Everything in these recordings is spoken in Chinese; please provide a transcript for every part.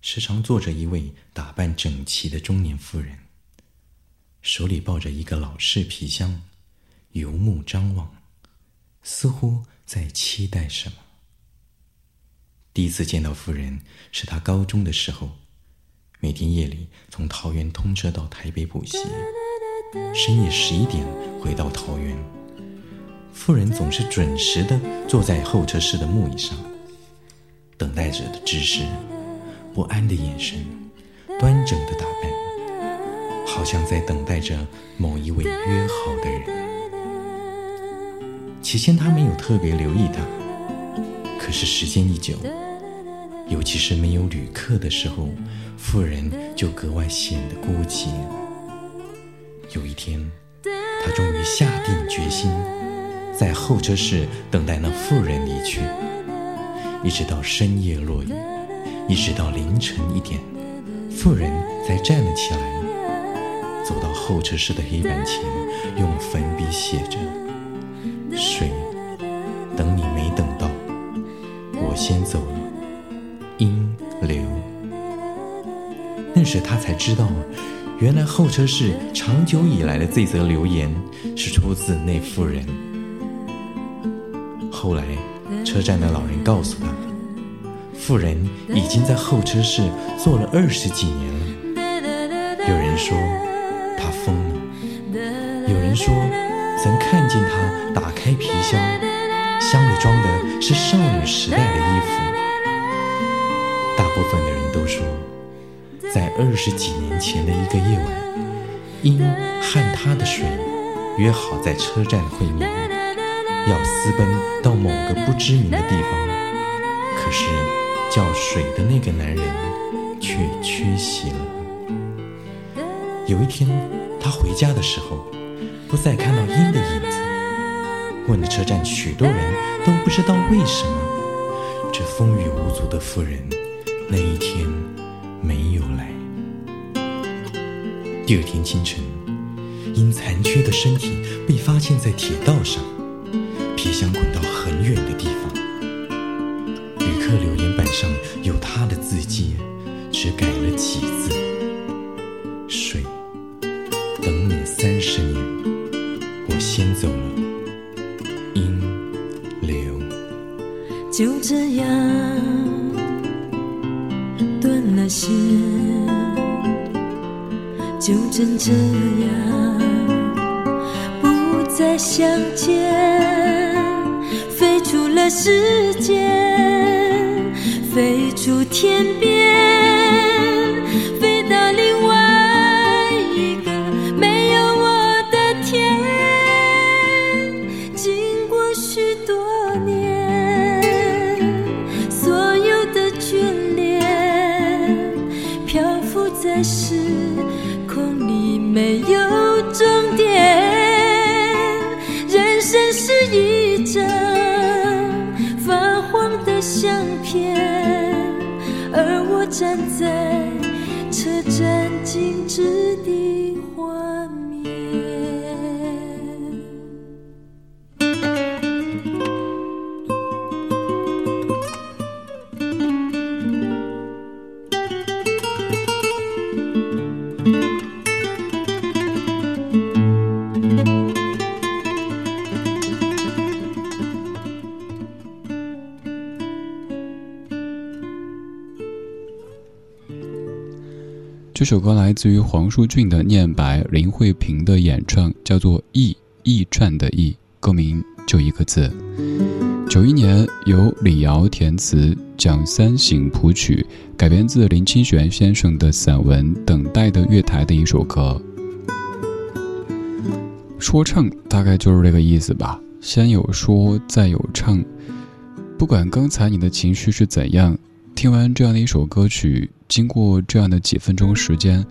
时常坐着一位打扮整齐的中年妇人，手里抱着一个老式皮箱，游目张望，似乎在期待什么。第一次见到妇人是他高中的时候，每天夜里从桃园通车到台北补习，深夜十一点回到桃园，妇人总是准时的坐在候车室的木椅上，等待着的只是。不安的眼神，端正的打扮，好像在等待着某一位约好的人。起先他没有特别留意他，可是时间一久，尤其是没有旅客的时候，妇人就格外显得孤寂。有一天，他终于下定决心，在候车室等待那妇人离去，一直到深夜落雨。一直到凌晨一点，妇人才站了起来，走到候车室的黑板前，用粉笔写着：“水，等你没等到，我先走了。”阴流。那时他才知道，原来候车室长久以来的这则留言是出自那妇人。后来，车站的老人告诉他。妇人已经在候车室坐了二十几年了。有人说她疯了，有人说曾看见她打开皮箱，箱里装的是少女时代的衣服。大部分的人都说，在二十几年前的一个夜晚，因和他的水约好在车站会面，要私奔到某个不知名的地方，可是。叫水的那个男人却缺席了。有一天，他回家的时候，不再看到鹰的影子。问了车站许多人都不知道为什么，这风雨无阻的妇人那一天没有来。第二天清晨，因残缺的身体被发现在铁道上，皮箱滚到很远的。上有他的字迹，只改了几字：“水，等你三十年，我先走了。”阴流，就这样断了线，就真这样不再相见，飞出了世界。飞出天边，而这首歌来自于黄舒骏的念白，林慧萍的演唱，叫做《驿驿站》的驿，歌名就一个字。九一年由李瑶填词，蒋三省谱曲，改编自林清玄先生的散文《等待的月台》的一首歌。说唱大概就是这个意思吧，先有说，再有唱。不管刚才你的情绪是怎样，听完这样的一首歌曲。经过这样的几分钟时间，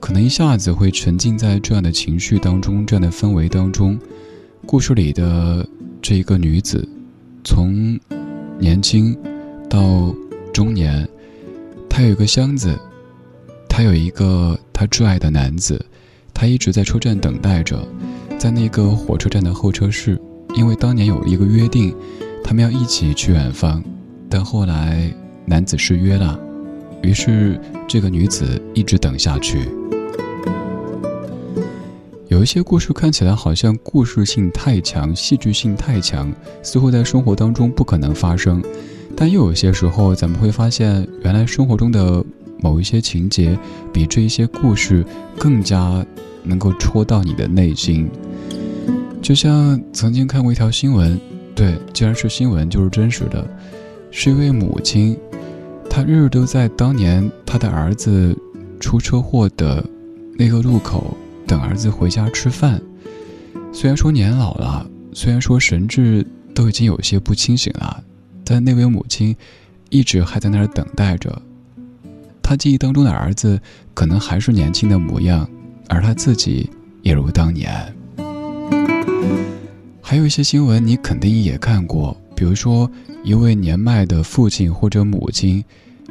可能一下子会沉浸在这样的情绪当中，这样的氛围当中。故事里的这一个女子，从年轻到中年，她有一个箱子，她有一个她挚爱的男子，她一直在车站等待着，在那个火车站的候车室，因为当年有一个约定，他们要一起去远方，但后来男子失约了。于是，这个女子一直等下去。有一些故事看起来好像故事性太强、戏剧性太强，似乎在生活当中不可能发生。但又有些时候，咱们会发现，原来生活中的某一些情节，比这一些故事更加能够戳到你的内心。就像曾经看过一条新闻，对，既然是新闻，就是真实的，是一位母亲。他日日都在当年他的儿子出车祸的那个路口等儿子回家吃饭。虽然说年老了，虽然说神志都已经有些不清醒了，但那位母亲一直还在那儿等待着。他记忆当中的儿子可能还是年轻的模样，而他自己也如当年。还有一些新闻你肯定也看过，比如说一位年迈的父亲或者母亲。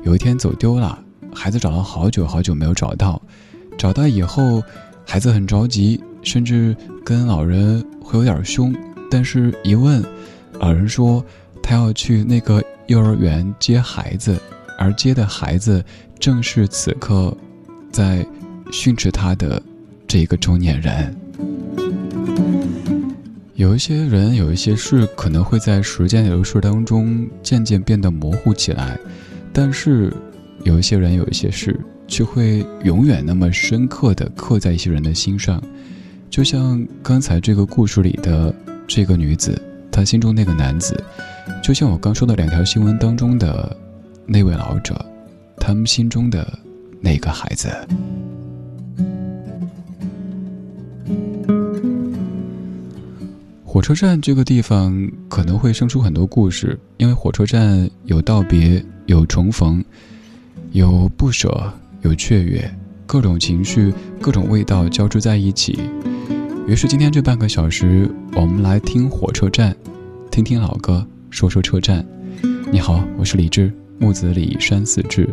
有一天走丢了，孩子找了好久好久没有找到，找到以后，孩子很着急，甚至跟老人会有点凶。但是，一问，老人说他要去那个幼儿园接孩子，而接的孩子正是此刻在训斥他的这一个中年人。有一些人，有一些事，可能会在时间流逝当中渐渐变得模糊起来。但是，有一些人，有一些事，却会永远那么深刻的刻在一些人的心上。就像刚才这个故事里的这个女子，她心中那个男子，就像我刚说的两条新闻当中的那位老者，他们心中的那个孩子。火车站这个地方可能会生出很多故事，因为火车站有道别。有重逢，有不舍，有雀跃，各种情绪、各种味道交织在一起。于是今天这半个小时，我们来听火车站，听听老歌，说说车站。你好，我是李志，木子李山寺志。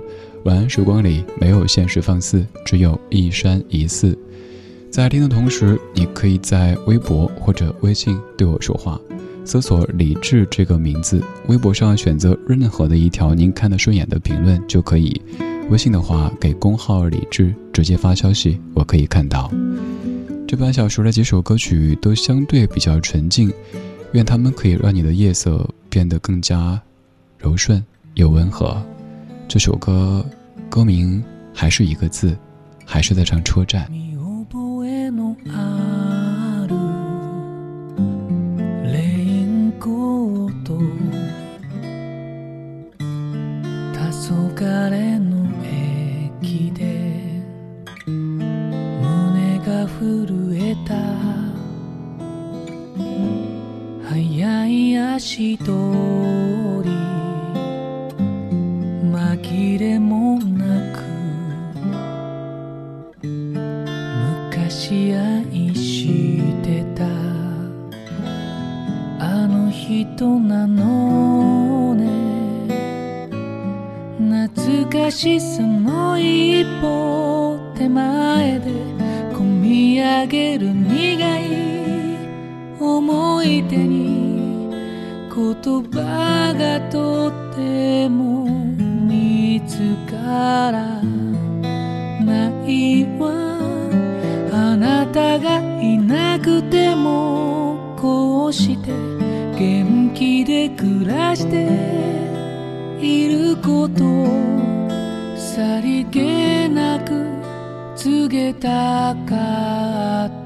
晚安时光里没有现实放肆，只有一山一寺。在听的同时，你可以在微博或者微信对我说话。搜索“李智”这个名字，微博上选择任何的一条您看得顺眼的评论就可以。微信的话，给公号“李智”直接发消息，我可以看到。这半小时的几首歌曲都相对比较纯净，愿他们可以让你的夜色变得更加柔顺又温和。这首歌歌名还是一个字，还是在唱车站。からないわ。あなたがいなくてもこうして元気で暮らしていることさりげなく告げたかった。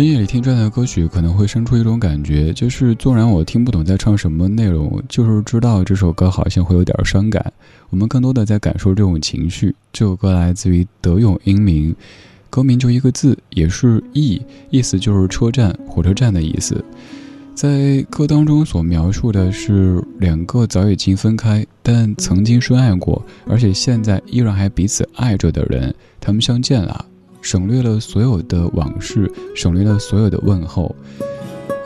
深夜里听这样的歌曲，可能会生出一种感觉，就是纵然我听不懂在唱什么内容，就是知道这首歌好像会有点伤感。我们更多的在感受这种情绪。这首歌来自于德永英明，歌名就一个字，也是“驿”，意思就是车站、火车站的意思。在歌当中所描述的是两个早已经分开，但曾经深爱过，而且现在依然还彼此爱着的人，他们相见了。省略了所有的往事，省略了所有的问候。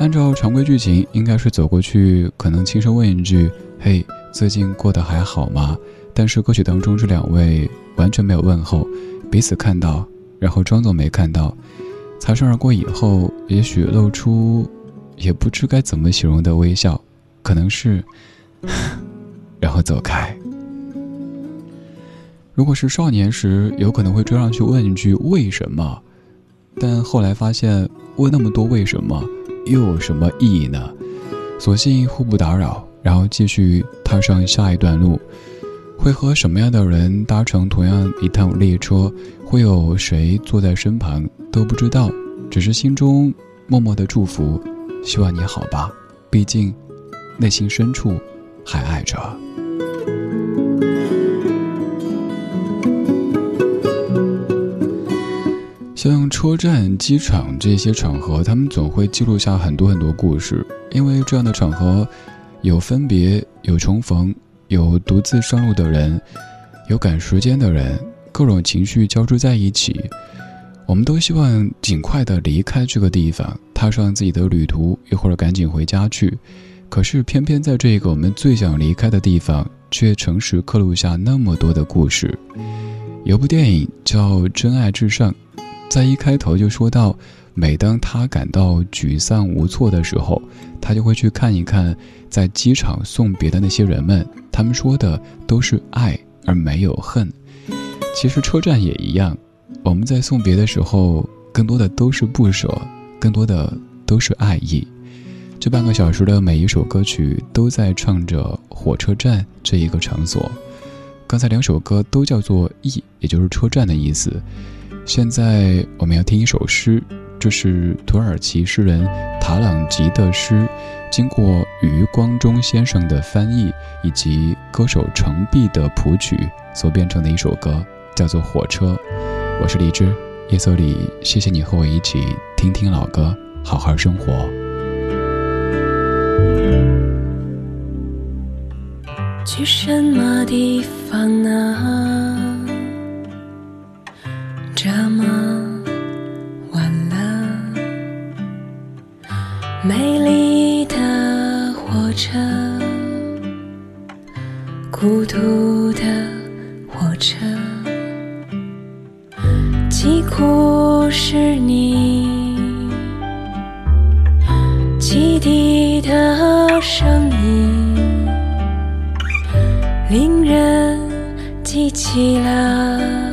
按照常规剧情，应该是走过去，可能轻声问一句：“嘿，最近过得还好吗？”但是歌曲当中这两位完全没有问候，彼此看到，然后装作没看到，擦身而过以后，也许露出也不知该怎么形容的微笑，可能是，然后走开。如果是少年时，有可能会追上去问一句“为什么”，但后来发现问那么多为什么又有什么意义呢？索性互不打扰，然后继续踏上下一段路。会和什么样的人搭乘同样一趟列车？会有谁坐在身旁？都不知道，只是心中默默的祝福，希望你好吧。毕竟，内心深处还爱着。像车站、机场这些场合，他们总会记录下很多很多故事。因为这样的场合，有分别，有重逢，有独自上路的人，有赶时间的人，各种情绪交织在一起。我们都希望尽快的离开这个地方，踏上自己的旅途，一会儿赶紧回家去。可是偏偏在这个我们最想离开的地方，却诚实刻录下那么多的故事。有部电影叫《真爱至上》。在一开头就说到，每当他感到沮丧无措的时候，他就会去看一看在机场送别的那些人们，他们说的都是爱而没有恨。其实车站也一样，我们在送别的时候，更多的都是不舍，更多的都是爱意。这半个小时的每一首歌曲都在唱着火车站这一个场所。刚才两首歌都叫做“驿”，也就是车站的意思。现在我们要听一首诗，这是土耳其诗人塔朗吉的诗，经过余光中先生的翻译以及歌手程璧的谱曲所变成的一首歌，叫做《火车》。我是李志，夜色里，谢谢你和我一起听听老歌，好好生活。去什么地方呢？这么晚了，美丽的火车，孤独的火车，疾苦是你汽笛的声音，令人记起了。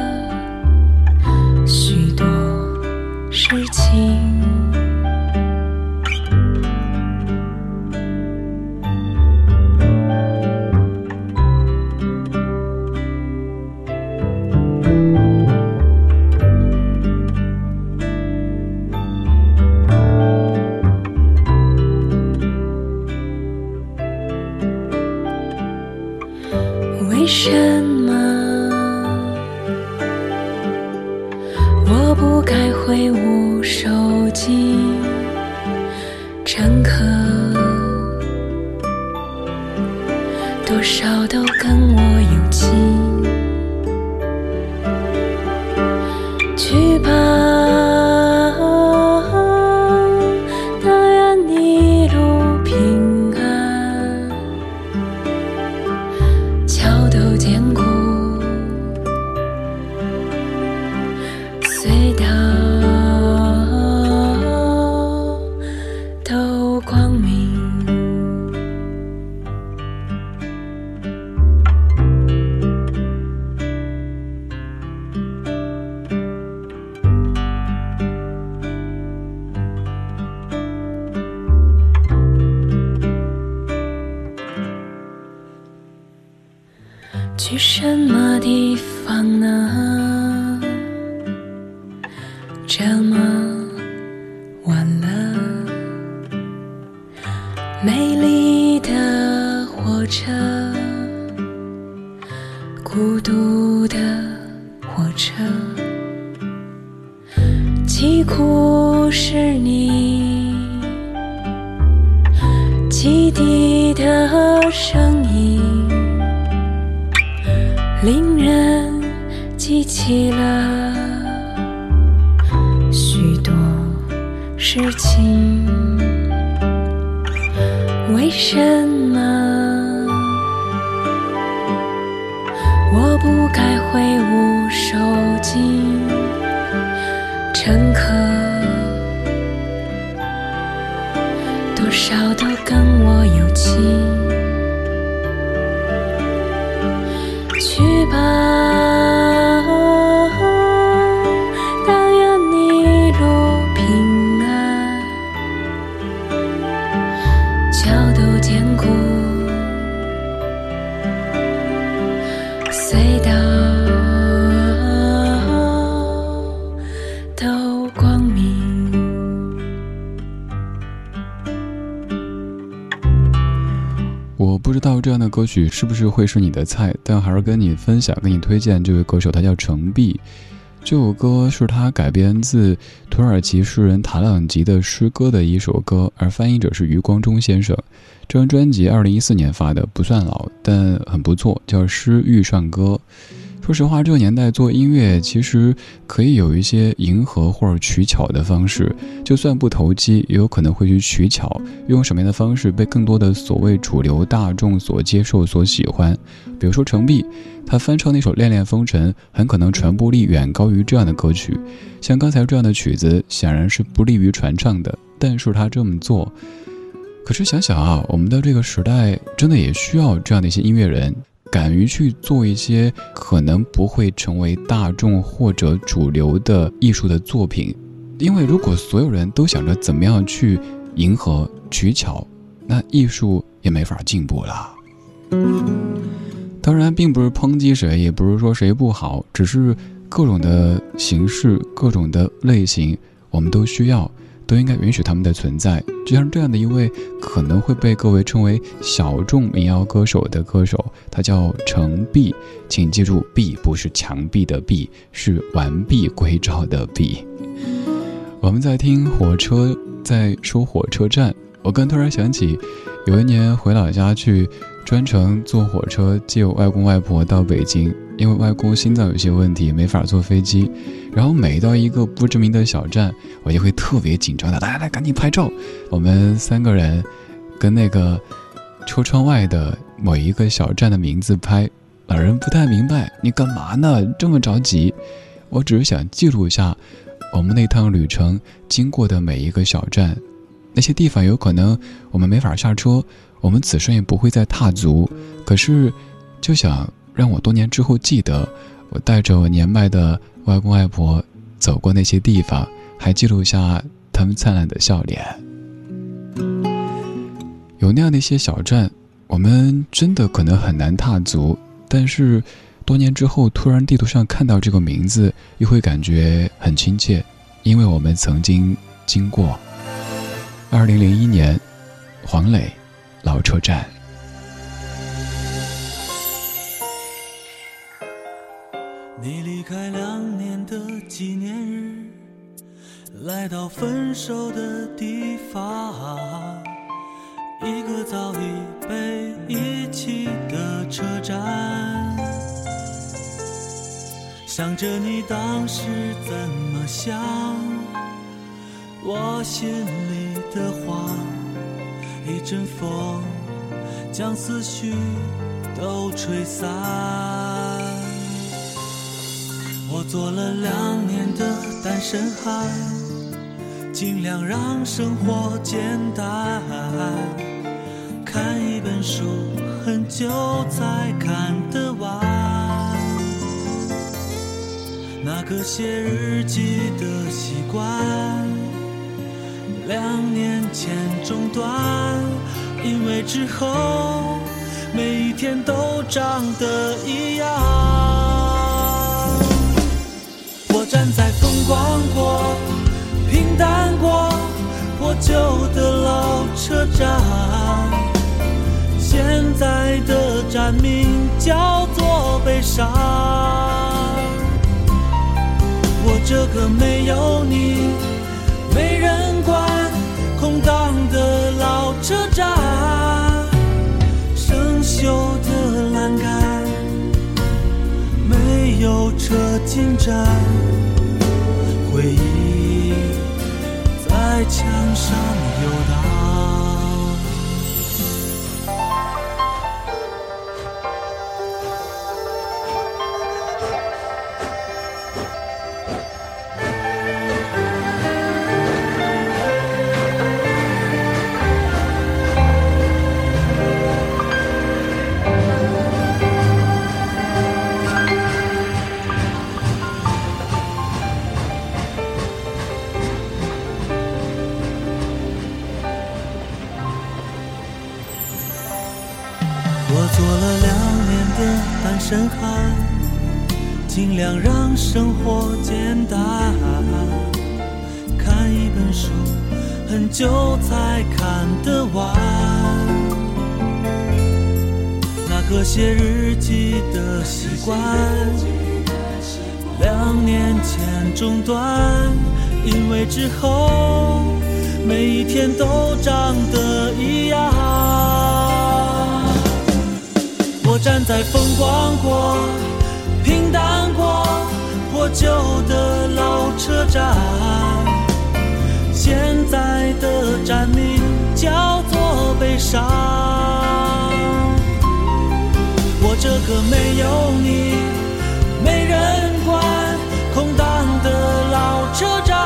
这么晚了，美丽的火车，孤独的火车，疾苦是你汽笛的声音。令人记起了事情，为什么我不该挥舞手巾？乘客多少都跟我有情。曲是不是会是你的菜，但还是跟你分享、跟你推荐这位歌手，他叫程璧。这首歌是他改编自土耳其诗人塔朗吉的诗歌的一首歌，而翻译者是余光中先生。这张专辑二零一四年发的，不算老，但很不错，叫《诗遇上歌》。说实话，这个年代做音乐其实可以有一些迎合或者取巧的方式，就算不投机，也有可能会去取巧，用什么样的方式被更多的所谓主流大众所接受、所喜欢。比如说程璧，他翻唱那首《恋恋风尘》，很可能传播力远高于这样的歌曲。像刚才这样的曲子，显然是不利于传唱的，但是他这么做。可是想想啊，我们的这个时代真的也需要这样的一些音乐人。敢于去做一些可能不会成为大众或者主流的艺术的作品，因为如果所有人都想着怎么样去迎合，取巧，那艺术也没法进步了。当然，并不是抨击谁，也不是说谁不好，只是各种的形式、各种的类型，我们都需要。都应该允许他们的存在，就像这样的一位可能会被各位称为小众民谣歌手的歌手，他叫程璧，请记住，璧不是墙壁的壁，是完璧归赵的璧。我们在听火车，在说火车站，我刚突然想起，有一年回老家去。专程坐火车接我外公外婆到北京，因为外公心脏有些问题，没法坐飞机。然后每到一个不知名的小站，我就会特别紧张的，来来来，赶紧拍照。我们三个人跟那个车窗外的某一个小站的名字拍。老人不太明白，你干嘛呢？这么着急？我只是想记录一下我们那趟旅程经过的每一个小站，那些地方有可能我们没法下车。我们此生也不会再踏足，可是，就想让我多年之后记得，我带着我年迈的外公外婆走过那些地方，还记录下他们灿烂的笑脸。有那样的一些小站，我们真的可能很难踏足，但是多年之后突然地图上看到这个名字，又会感觉很亲切，因为我们曾经经过。二零零一年，黄磊。老车站，你离开两年的纪念日，来到分手的地方，一个早已被遗弃的车站，想着你当时怎么想，我心里的话。一阵风将思绪都吹散。我做了两年的单身汉，尽量让生活简单。看一本书很久才看得完，那个写日记的习惯。两年前中断，因为之后每一天都长得一样。站在风光过、平淡过、破旧的老车站，现在的站名叫做悲伤。我这个没有你，没人管。空荡的老车站，生锈的栏杆，有车进站，回忆在墙上尽量让生活简单。看一本书，很久才看得完。那个写日记的习惯，两年前中断，因为之后每一天都长得一样。我站在风光、过、破旧的老车站，现在的站名叫做悲伤。我这个没有你、没人管、空荡的老车站，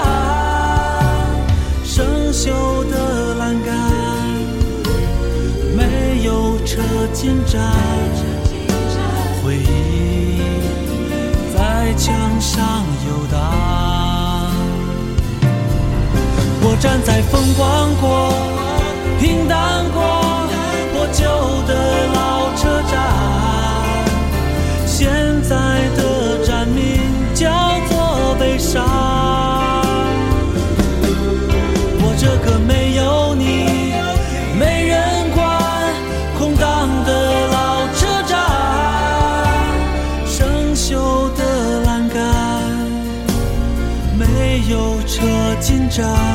生锈的栏杆。没有车进站，上游荡。我站在风光过、平淡进